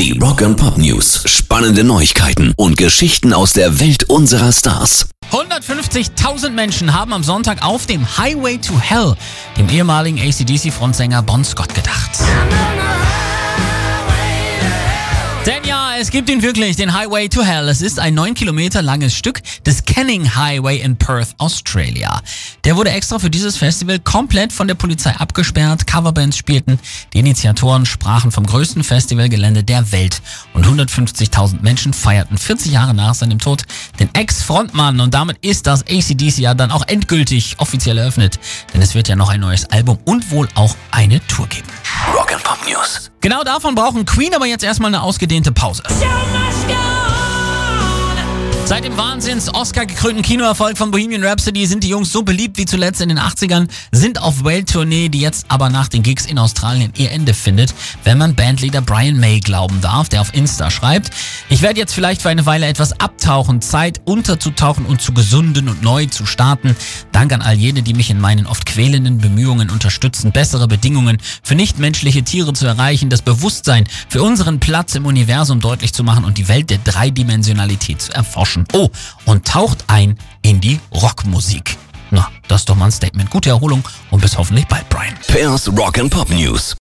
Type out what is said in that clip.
Die Rock and Pop News. Spannende Neuigkeiten und Geschichten aus der Welt unserer Stars. 150.000 Menschen haben am Sonntag auf dem Highway to Hell dem ehemaligen ACDC-Frontsänger Bon Scott gedacht. Es gibt ihn wirklich, den Highway to Hell. Es ist ein 9 Kilometer langes Stück des Canning Highway in Perth, Australia. Der wurde extra für dieses Festival komplett von der Polizei abgesperrt. Coverbands spielten. Die Initiatoren sprachen vom größten Festivalgelände der Welt. Und 150.000 Menschen feierten 40 Jahre nach seinem Tod den Ex-Frontmann. Und damit ist das ACDC ja dann auch endgültig offiziell eröffnet. Denn es wird ja noch ein neues Album und wohl auch eine Tour geben. Rock and Pop News. Genau davon brauchen Queen aber jetzt erstmal eine ausgedehnte Pause. Seit dem Wahnsinns-Oscar-gekrönten Kinoerfolg von Bohemian Rhapsody sind die Jungs so beliebt wie zuletzt in den 80ern, sind auf Welttournee, die jetzt aber nach den Gigs in Australien ihr Ende findet, wenn man Bandleader Brian May glauben darf, der auf Insta schreibt, ich werde jetzt vielleicht für eine Weile etwas abtauchen, Zeit unterzutauchen und zu gesunden und neu zu starten. Dank an all jene, die mich in meinen oft quälenden Bemühungen unterstützen, bessere Bedingungen für nichtmenschliche Tiere zu erreichen, das Bewusstsein für unseren Platz im Universum deutlich zu machen und die Welt der Dreidimensionalität zu erforschen. Oh, und taucht ein in die Rockmusik. Na, das ist doch mal ein Statement. Gute Erholung und bis hoffentlich bald, Brian. Pairs Rock and Pop News.